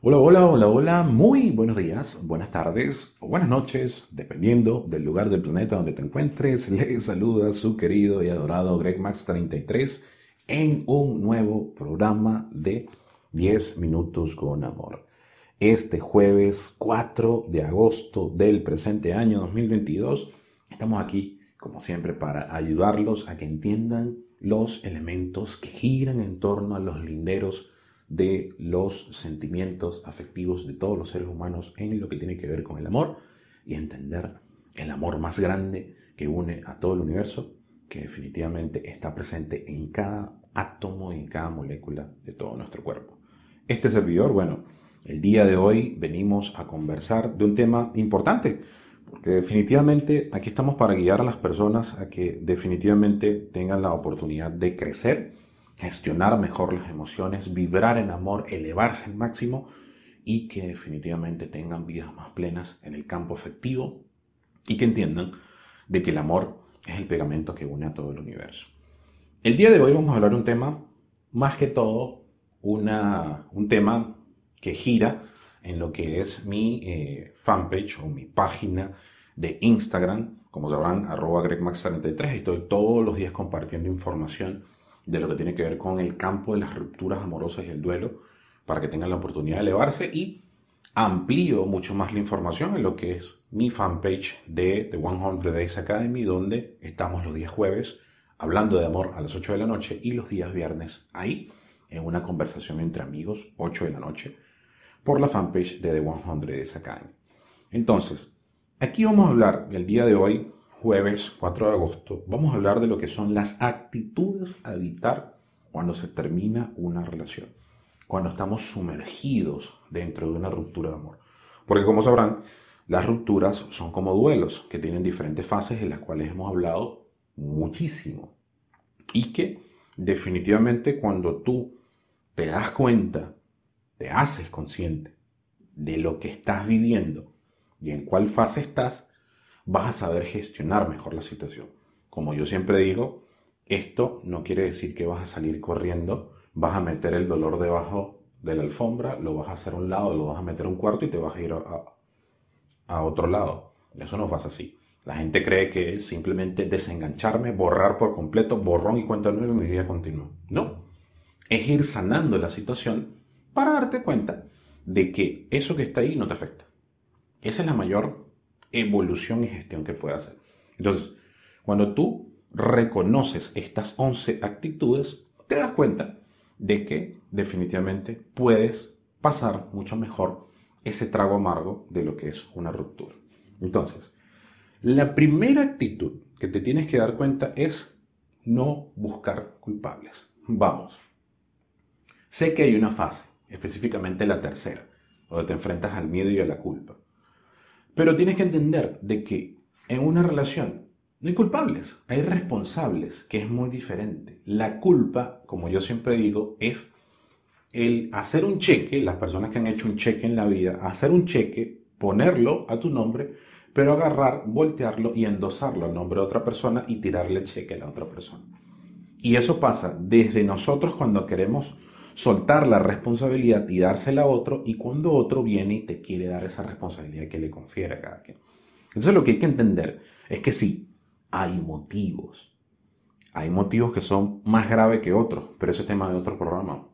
Hola, hola, hola, hola, muy buenos días, buenas tardes o buenas noches, dependiendo del lugar del planeta donde te encuentres. Les saluda su querido y adorado Greg Max 33 en un nuevo programa de 10 minutos con amor. Este jueves 4 de agosto del presente año 2022 estamos aquí, como siempre, para ayudarlos a que entiendan los elementos que giran en torno a los linderos de los sentimientos afectivos de todos los seres humanos en lo que tiene que ver con el amor y entender el amor más grande que une a todo el universo, que definitivamente está presente en cada átomo y en cada molécula de todo nuestro cuerpo. Este servidor, bueno, el día de hoy venimos a conversar de un tema importante, porque definitivamente aquí estamos para guiar a las personas a que definitivamente tengan la oportunidad de crecer, gestionar mejor las emociones, vibrar en amor, elevarse al máximo y que definitivamente tengan vidas más plenas en el campo afectivo y que entiendan de que el amor es el pegamento que une a todo el universo. El día de hoy vamos a hablar un tema, más que todo, una, un tema que gira en lo que es mi eh, fanpage o mi página de Instagram, como sabrán, arroba gregmax33, estoy todos los días compartiendo información de lo que tiene que ver con el campo de las rupturas amorosas y el duelo, para que tengan la oportunidad de elevarse y amplío mucho más la información en lo que es mi fanpage de The 100 Days Academy, donde estamos los días jueves hablando de amor a las 8 de la noche y los días viernes ahí en una conversación entre amigos, 8 de la noche, por la fanpage de The 100 Days Academy. Entonces, aquí vamos a hablar el día de hoy, jueves 4 de agosto, vamos a hablar de lo que son las actitudes a evitar cuando se termina una relación, cuando estamos sumergidos dentro de una ruptura de amor. Porque como sabrán, las rupturas son como duelos que tienen diferentes fases en las cuales hemos hablado muchísimo. Y que definitivamente cuando tú te das cuenta, te haces consciente de lo que estás viviendo y en cuál fase estás, vas a saber gestionar mejor la situación. Como yo siempre digo, esto no quiere decir que vas a salir corriendo, vas a meter el dolor debajo de la alfombra, lo vas a hacer a un lado, lo vas a meter a un cuarto y te vas a ir a, otro lado. Eso no pasa así. La gente cree que es simplemente desengancharme, borrar por completo, borrón y cuenta nueva y mi vida continúa. No. Es ir sanando la situación para darte cuenta de que eso que está ahí no te afecta. Esa es la mayor evolución y gestión que puede hacer. Entonces, cuando tú reconoces estas 11 actitudes, te das cuenta de que definitivamente puedes pasar mucho mejor ese trago amargo de lo que es una ruptura. Entonces, la primera actitud que te tienes que dar cuenta es no buscar culpables. Vamos. Sé que hay una fase, específicamente la tercera, donde te enfrentas al miedo y a la culpa. Pero tienes que entender de que en una relación no hay culpables, hay responsables, que es muy diferente. La culpa, como yo siempre digo, es el hacer un cheque, las personas que han hecho un cheque en la vida, hacer un cheque, ponerlo a tu nombre, pero agarrar, voltearlo y endosarlo al nombre de otra persona y tirarle el cheque a la otra persona. Y eso pasa desde nosotros cuando queremos soltar la responsabilidad y dársela a otro y cuando otro viene y te quiere dar esa responsabilidad que le confiere a cada quien. Entonces lo que hay que entender es que sí, hay motivos. Hay motivos que son más graves que otros, pero ese es tema de otro programa.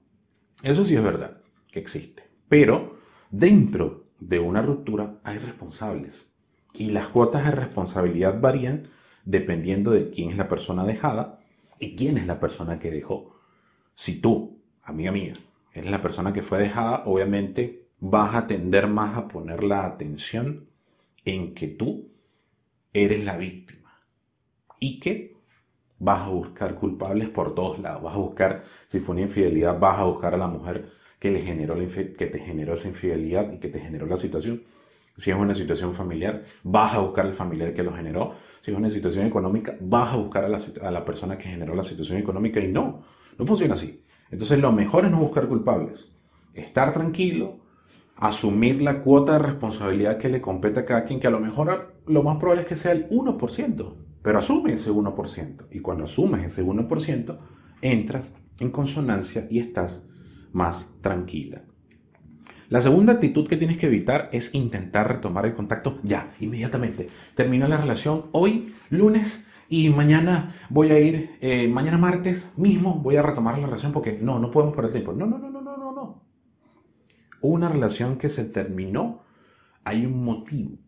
Eso sí es verdad, que existe. Pero dentro de una ruptura hay responsables. Y las cuotas de responsabilidad varían dependiendo de quién es la persona dejada y quién es la persona que dejó. Si tú amiga mía, eres la persona que fue dejada, obviamente vas a tender más a poner la atención en que tú eres la víctima y que vas a buscar culpables por todos lados. Vas a buscar, si fue una infidelidad, vas a buscar a la mujer que, le generó la que te generó esa infidelidad y que te generó la situación. Si es una situación familiar, vas a buscar al familiar que lo generó. Si es una situación económica, vas a buscar a la, a la persona que generó la situación económica y no, no funciona así. Entonces lo mejor es no buscar culpables. Estar tranquilo, asumir la cuota de responsabilidad que le compete a cada quien, que a lo mejor lo más probable es que sea el 1%, pero asume ese 1%. Y cuando asumes ese 1%, entras en consonancia y estás más tranquila. La segunda actitud que tienes que evitar es intentar retomar el contacto ya, inmediatamente. Termina la relación hoy, lunes, y mañana voy a ir, eh, mañana martes mismo voy a retomar la relación porque no, no podemos perder tiempo. No, no, no, no, no, no, no. Una relación que se terminó, hay un motivo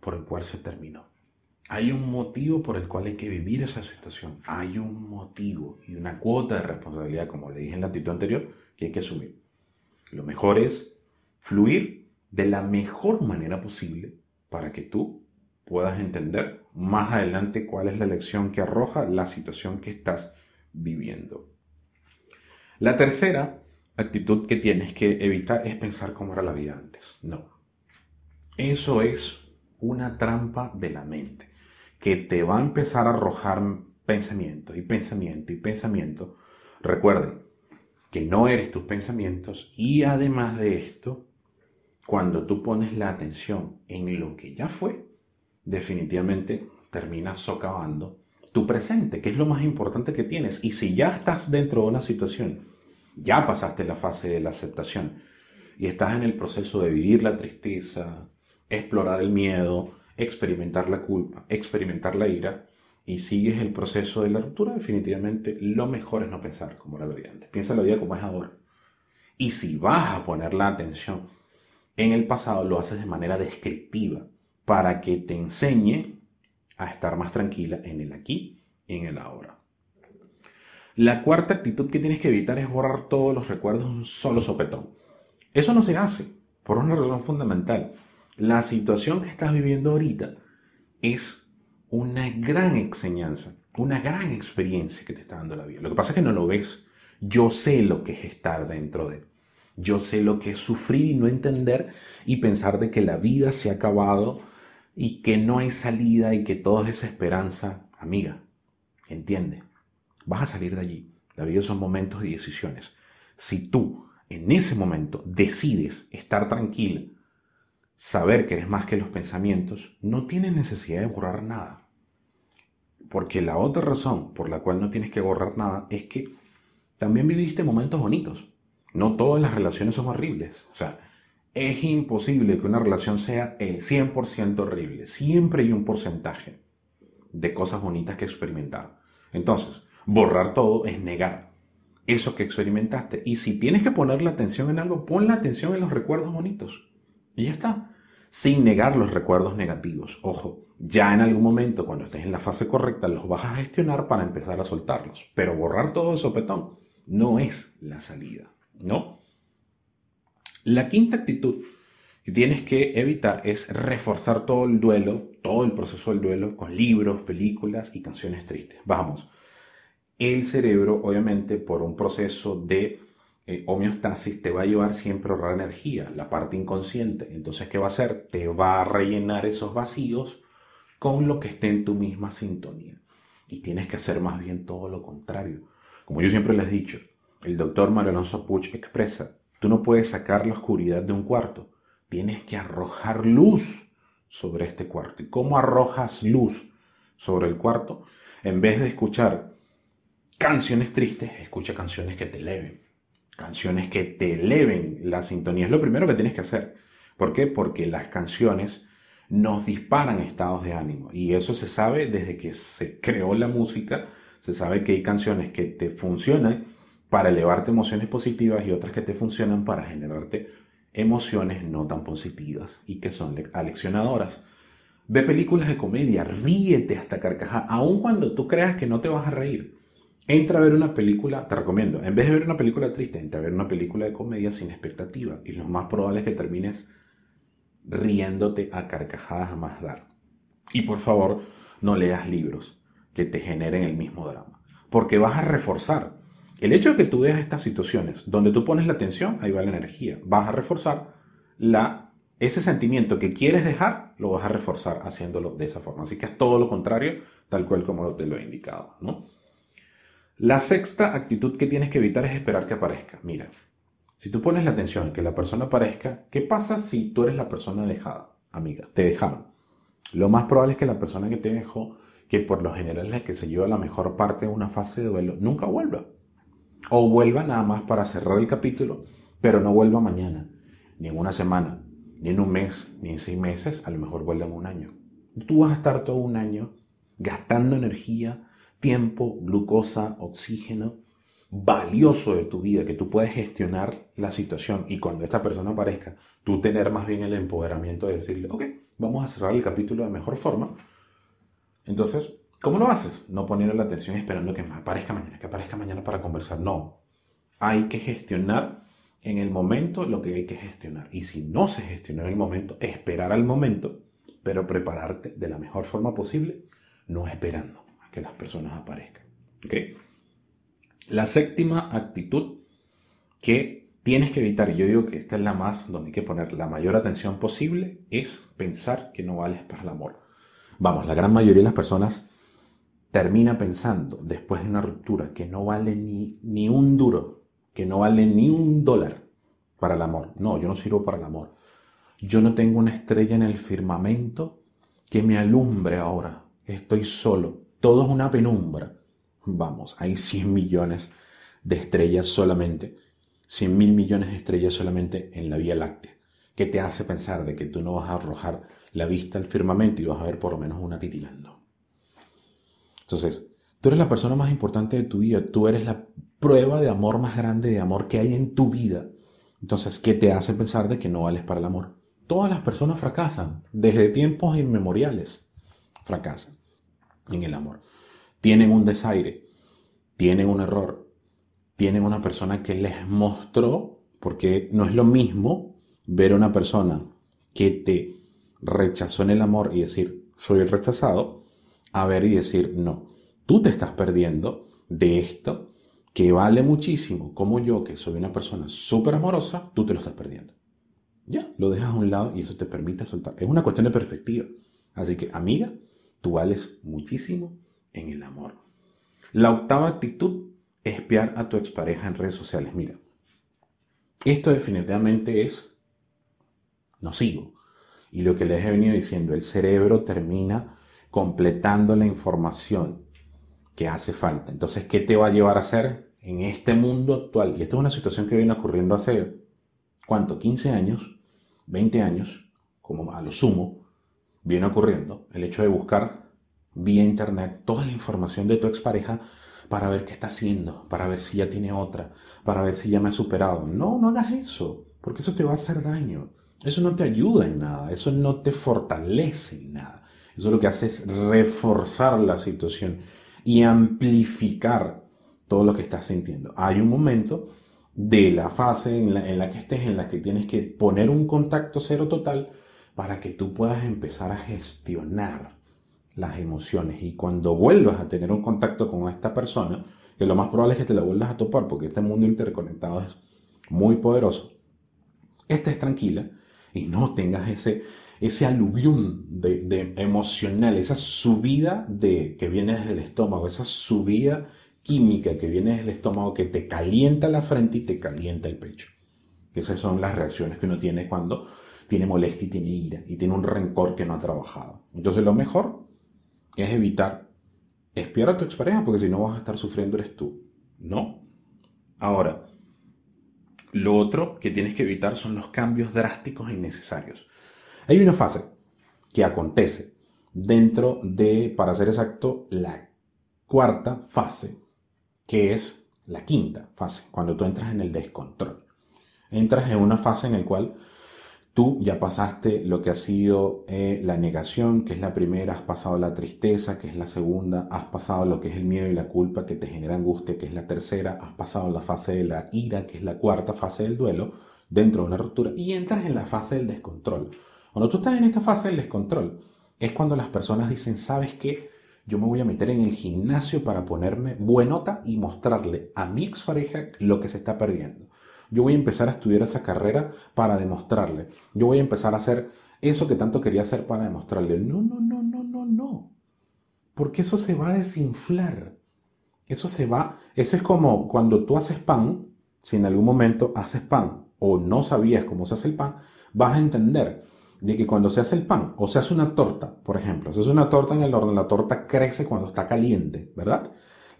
por el cual se terminó. Hay un motivo por el cual hay que vivir esa situación. Hay un motivo y una cuota de responsabilidad, como le dije en la actitud anterior, que hay que asumir. Lo mejor es fluir de la mejor manera posible para que tú puedas entender más adelante cuál es la lección que arroja la situación que estás viviendo. La tercera actitud que tienes que evitar es pensar cómo era la vida antes. No. Eso es una trampa de la mente que te va a empezar a arrojar pensamiento y pensamiento y pensamiento. Recuerden que no eres tus pensamientos y además de esto, cuando tú pones la atención en lo que ya fue, definitivamente terminas socavando tu presente, que es lo más importante que tienes. Y si ya estás dentro de una situación, ya pasaste la fase de la aceptación y estás en el proceso de vivir la tristeza, explorar el miedo, experimentar la culpa, experimentar la ira, y sigues el proceso de la ruptura, definitivamente lo mejor es no pensar como era la vida antes. Piensa la vida como es ahora. Y si vas a poner la atención en el pasado, lo haces de manera descriptiva para que te enseñe a estar más tranquila en el aquí en el ahora. La cuarta actitud que tienes que evitar es borrar todos los recuerdos un solo sopetón. Eso no se hace por una razón fundamental. La situación que estás viviendo ahorita es una gran enseñanza, una gran experiencia que te está dando la vida. Lo que pasa es que no lo ves. Yo sé lo que es estar dentro de. Yo sé lo que es sufrir y no entender y pensar de que la vida se ha acabado y que no hay salida y que todo es desesperanza, amiga, entiende, vas a salir de allí. La vida son momentos y decisiones. Si tú en ese momento decides estar tranquila, saber que eres más que los pensamientos, no tienes necesidad de borrar nada. Porque la otra razón por la cual no tienes que borrar nada es que también viviste momentos bonitos. No todas las relaciones son horribles. O sea, es imposible que una relación sea el 100% horrible. Siempre hay un porcentaje de cosas bonitas que experimentar. Entonces, borrar todo es negar eso que experimentaste. Y si tienes que poner la atención en algo, pon la atención en los recuerdos bonitos. Y ya está. Sin negar los recuerdos negativos. Ojo, ya en algún momento, cuando estés en la fase correcta, los vas a gestionar para empezar a soltarlos. Pero borrar todo de sopetón no es la salida. ¿No? La quinta actitud que tienes que evitar es reforzar todo el duelo, todo el proceso del duelo con libros, películas y canciones tristes. Vamos, el cerebro obviamente por un proceso de eh, homeostasis te va a llevar siempre a ahorrar energía, la parte inconsciente. Entonces, ¿qué va a hacer? Te va a rellenar esos vacíos con lo que esté en tu misma sintonía. Y tienes que hacer más bien todo lo contrario. Como yo siempre les he dicho, el doctor Mario Alonso Puch expresa, Tú no puedes sacar la oscuridad de un cuarto. Tienes que arrojar luz sobre este cuarto. ¿Y cómo arrojas luz sobre el cuarto? En vez de escuchar canciones tristes, escucha canciones que te eleven. Canciones que te eleven la sintonía. Es lo primero que tienes que hacer. ¿Por qué? Porque las canciones nos disparan estados de ánimo. Y eso se sabe desde que se creó la música. Se sabe que hay canciones que te funcionan para elevarte emociones positivas y otras que te funcionan para generarte emociones no tan positivas y que son aleccionadoras. Ve películas de comedia, ríete hasta carcajar, aun cuando tú creas que no te vas a reír. Entra a ver una película, te recomiendo, en vez de ver una película triste, entra a ver una película de comedia sin expectativa y lo más probable es que termines riéndote a carcajadas a más dar. Y por favor, no leas libros que te generen el mismo drama, porque vas a reforzar el hecho de que tú veas estas situaciones donde tú pones la atención, ahí va la energía. Vas a reforzar la, ese sentimiento que quieres dejar, lo vas a reforzar haciéndolo de esa forma. Así que es todo lo contrario, tal cual como te lo he indicado. ¿no? La sexta actitud que tienes que evitar es esperar que aparezca. Mira, si tú pones la atención en que la persona aparezca, ¿qué pasa si tú eres la persona dejada? Amiga, te dejaron. Lo más probable es que la persona que te dejó, que por lo general es la que se lleva la mejor parte de una fase de duelo, nunca vuelva. O vuelva nada más para cerrar el capítulo, pero no vuelva mañana. ni en una semana, ni en un mes, ni en seis meses, a lo mejor vuelven un año. Tú vas a estar todo un año gastando energía, tiempo, glucosa, oxígeno, valioso de tu vida, que tú puedes gestionar la situación y cuando esta persona aparezca, tú tener más bien el empoderamiento de decirle, ok, vamos a cerrar el capítulo de mejor forma. Entonces, ¿cómo lo haces? No poniendo la atención esperando que aparezca mañana, que aparezca mañana para conversar. No, hay que gestionar en el momento lo que hay que gestionar. Y si no se gestiona en el momento, esperar al momento, pero prepararte de la mejor forma posible, no esperando a que las personas aparezcan. La séptima actitud que tienes que evitar, y yo digo que esta es la más donde hay que poner la mayor atención posible, es pensar que no vales para el amor. Vamos, la gran mayoría de las personas termina pensando después de una ruptura que no vale ni, ni un duro que no vale ni un dólar para el amor. No, yo no sirvo para el amor. Yo no tengo una estrella en el firmamento que me alumbre ahora. Estoy solo. Todo es una penumbra. Vamos, hay 100 millones de estrellas solamente. 100 mil millones de estrellas solamente en la Vía Láctea. ¿Qué te hace pensar de que tú no vas a arrojar la vista al firmamento y vas a ver por lo menos una titilando? Entonces, tú eres la persona más importante de tu vida. Tú eres la prueba de amor más grande de amor que hay en tu vida. Entonces, ¿qué te hace pensar de que no vales para el amor? Todas las personas fracasan, desde tiempos inmemoriales. Fracasan en el amor. Tienen un desaire, tienen un error, tienen una persona que les mostró, porque no es lo mismo ver a una persona que te rechazó en el amor y decir, soy el rechazado, a ver y decir, no, tú te estás perdiendo de esto que vale muchísimo, como yo, que soy una persona súper amorosa, tú te lo estás perdiendo. Ya, lo dejas a un lado y eso te permite soltar. Es una cuestión de perspectiva. Así que, amiga, tú vales muchísimo en el amor. La octava actitud, espiar a tu expareja en redes sociales. Mira, esto definitivamente es nocivo. Y lo que les he venido diciendo, el cerebro termina completando la información que hace falta. Entonces, ¿qué te va a llevar a hacer en este mundo actual? Y esto es una situación que viene ocurriendo hace, ¿cuánto? 15 años, 20 años, como a lo sumo, viene ocurriendo el hecho de buscar vía internet toda la información de tu expareja para ver qué está haciendo, para ver si ya tiene otra, para ver si ya me ha superado. No, no hagas eso, porque eso te va a hacer daño. Eso no te ayuda en nada, eso no te fortalece en nada. Eso lo que hace es reforzar la situación y amplificar todo lo que estás sintiendo. Hay un momento de la fase en la, que estés, en la que tienes que poner un contacto cero total para que tú puedas empezar a gestionar las emociones. Y cuando vuelvas a tener un contacto con esta persona, que lo más probable es que te la vuelvas a topar porque este mundo interconectado es muy poderoso, estés tranquila y no tengas ese, ese aluvión de, emocional, esa subida de, que viene desde el estómago, esa subida química que viene desde el estómago que te calienta la frente y te calienta el pecho. Esas son las reacciones que uno tiene cuando tiene molestia y tiene ira y tiene un rencor que no ha trabajado. Entonces lo mejor es evitar espiar a tu expareja porque si no vas a estar sufriendo eres tú. No. Ahora, lo otro que tienes que evitar son los cambios drásticos e innecesarios. Hay una fase que acontece dentro de, para ser exacto, la cuarta fase, que es la quinta fase, cuando tú entras en el descontrol. Entras en una fase en la cual tú ya pasaste lo que ha sido eh, la negación, que es la primera, has pasado la tristeza, que es la segunda, has pasado lo que es el miedo y la culpa, que te genera angustia, que es la tercera, has pasado la fase de la ira, que es la cuarta fase del duelo, dentro de una ruptura, y entras en la fase del descontrol cuando tú estás en esta fase del descontrol, es cuando las personas dicen, ¿sabes qué? Yo me voy a meter en el gimnasio para ponerme buenota y mostrarle a mi expareja lo que se está perdiendo. Yo voy a empezar a estudiar esa carrera para demostrarle. Yo voy a empezar a hacer eso que tanto quería hacer para demostrarle. No, no, no, no, no, no. Porque eso se va a desinflar. Eso se va. Eso es como cuando tú haces pan, si en algún momento haces pan o no sabías cómo se hace el pan, vas a entender de que cuando se hace el pan o se hace una torta, por ejemplo, se hace una torta en el horno, la torta crece cuando está caliente, ¿verdad?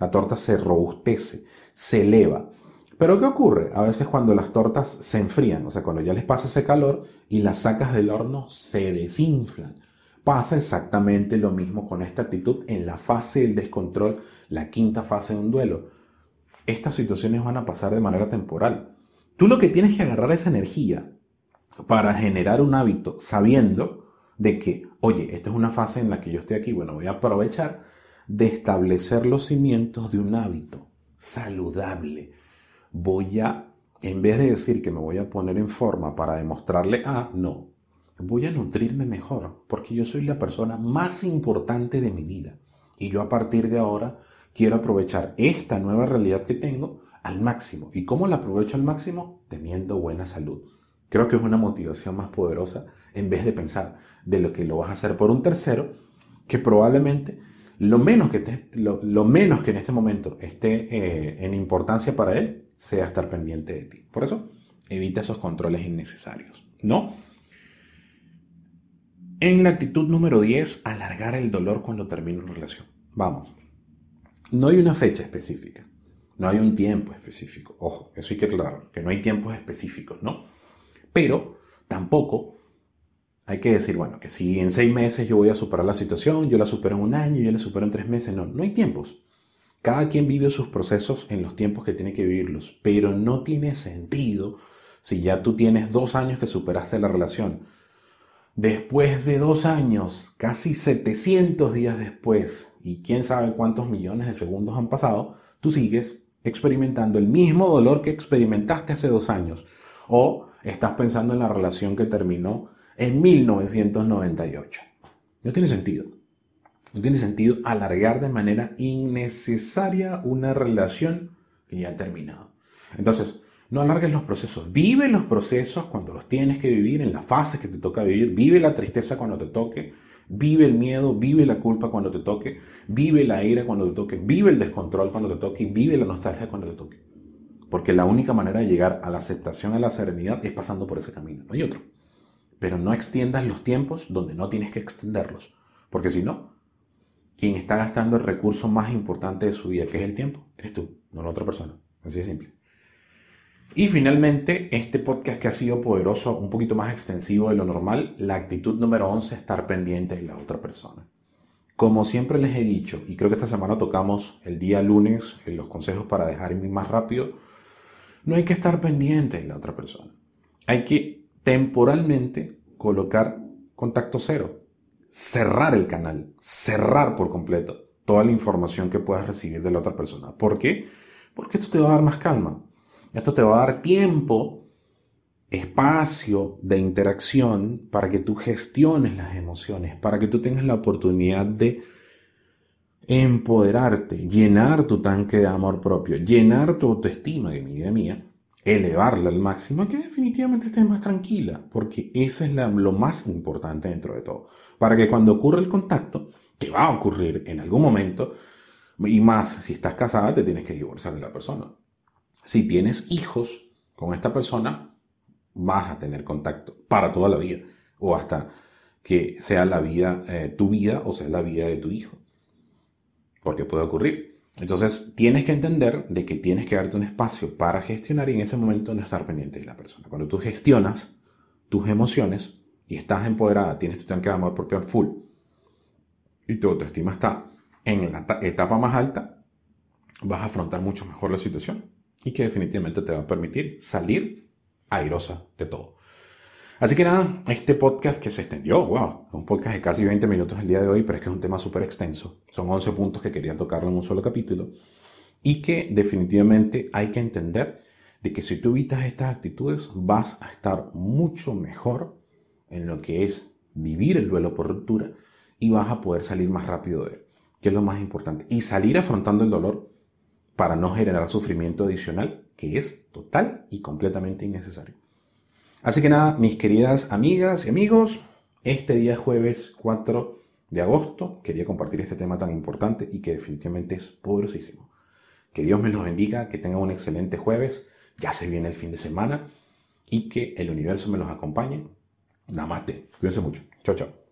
La torta se robustece, se eleva. Pero ¿qué ocurre? A veces cuando las tortas se enfrían, o sea, cuando ya les pasa ese calor y las sacas del horno se desinflan. Pasa exactamente lo mismo con esta actitud en la fase del descontrol, la quinta fase de un duelo. Estas situaciones van a pasar de manera temporal. Tú lo que tienes que agarrar esa energía para generar un hábito sabiendo de que, oye, esta es una fase en la que yo estoy aquí, bueno, voy a aprovechar de establecer los cimientos de un hábito saludable. Voy a, en vez de decir que me voy a poner en forma para demostrarle a, no, voy a nutrirme mejor, porque yo soy la persona más importante de mi vida. Y yo a partir de ahora quiero aprovechar esta nueva realidad que tengo al máximo. ¿Y cómo la aprovecho al máximo? Teniendo buena salud. Creo que es una motivación más poderosa en vez de pensar de lo que lo vas a hacer por un tercero, que probablemente lo menos que, lo, menos que en este momento esté eh, en importancia para él sea estar pendiente de ti. Por eso, evita esos controles innecesarios. ¿No? En la actitud número 10, alargar el dolor cuando termina una relación. Vamos. No hay una fecha específica. No hay un tiempo específico. Ojo, eso hay que aclarar, que no hay tiempos específicos, ¿no? Pero tampoco hay que decir, bueno, que si en seis meses yo voy a superar la situación, yo la supero en un año, yo la supero en tres meses, no, no hay tiempos. Cada quien vive sus procesos en los tiempos que tiene que vivirlos, pero no tiene sentido si ya tú tienes dos años que superaste la relación. Después de dos años, casi 700 días después, y quién sabe cuántos millones de segundos han pasado, tú sigues experimentando el mismo dolor que experimentaste hace dos años. O estás pensando en la relación que terminó en 1998. No tiene sentido. No tiene sentido alargar de manera innecesaria una relación que ya ha terminado. Entonces, no alargues los procesos. Vive los procesos cuando los tienes que vivir, en las fases que te toca vivir. Vive la tristeza cuando te toque. Vive el miedo, vive la culpa cuando te toque. Vive la ira cuando te toque. Vive el descontrol cuando te toque. Y vive la nostalgia cuando te toque. Porque la única manera de llegar a la aceptación, a la serenidad, es pasando por ese camino. No hay otro. Pero no extiendas los tiempos donde no tienes que extenderlos. Porque si no, quien está gastando el recurso más importante de su vida, que es el tiempo, eres tú, no la otra persona. Así de simple. Y finalmente, este podcast que ha sido poderoso, un poquito más extensivo de lo normal, la actitud número 11, estar pendiente de la otra persona. Como siempre les he dicho, y creo que esta semana tocamos el día lunes en los consejos para dejar más rápido, no hay que estar pendiente de la otra persona. Hay que temporalmente colocar contacto cero, cerrar el canal, cerrar por completo toda la información que puedas recibir de la otra persona. ¿Por qué? Porque esto te va a dar más calma. Esto te va a dar tiempo, espacio de interacción para que tú gestiones las emociones, para que tú tengas la oportunidad de empoderarte, llenar tu tanque de amor propio, llenar tu autoestima, de mi vida mía, elevarla al máximo, que definitivamente estés más tranquila, porque eso es lo más importante dentro de todo. Para que cuando ocurra el contacto, que va a ocurrir en algún momento, y más si estás casada, te tienes que divorciar de la persona. Si tienes hijos con esta persona, vas a tener contacto para toda la vida, o hasta que sea la vida, eh, tu vida, o sea la vida de tu hijo. Porque puede ocurrir. Entonces, tienes que entender de que tienes que darte un espacio para gestionar y en ese momento no estar pendiente de la persona. Cuando tú gestionas tus emociones y estás empoderada, tienes tu tanque de amor propio full y tu autoestima está en la etapa más alta, vas a afrontar mucho mejor la situación y que definitivamente te va a permitir salir airosa de todo. Así que nada, este podcast que se extendió, wow, un podcast de casi 20 minutos el día de hoy, pero es que es un tema súper extenso. Son 11 puntos que quería tocarlo en un solo capítulo. Y que definitivamente hay que entender de que si tú evitas estas actitudes, vas a estar mucho mejor en lo que es vivir el duelo por ruptura y vas a poder salir más rápido de él, que es lo más importante. Y salir afrontando el dolor para no generar sufrimiento adicional, que es total y completamente innecesario. Así que nada, mis queridas amigas y amigos, este día jueves 4 de agosto quería compartir este tema tan importante y que definitivamente es poderosísimo. Que Dios me los bendiga, que tengan un excelente jueves, ya se viene el fin de semana y que el universo me los acompañe. Namaste, cuídense mucho. Chao, chao.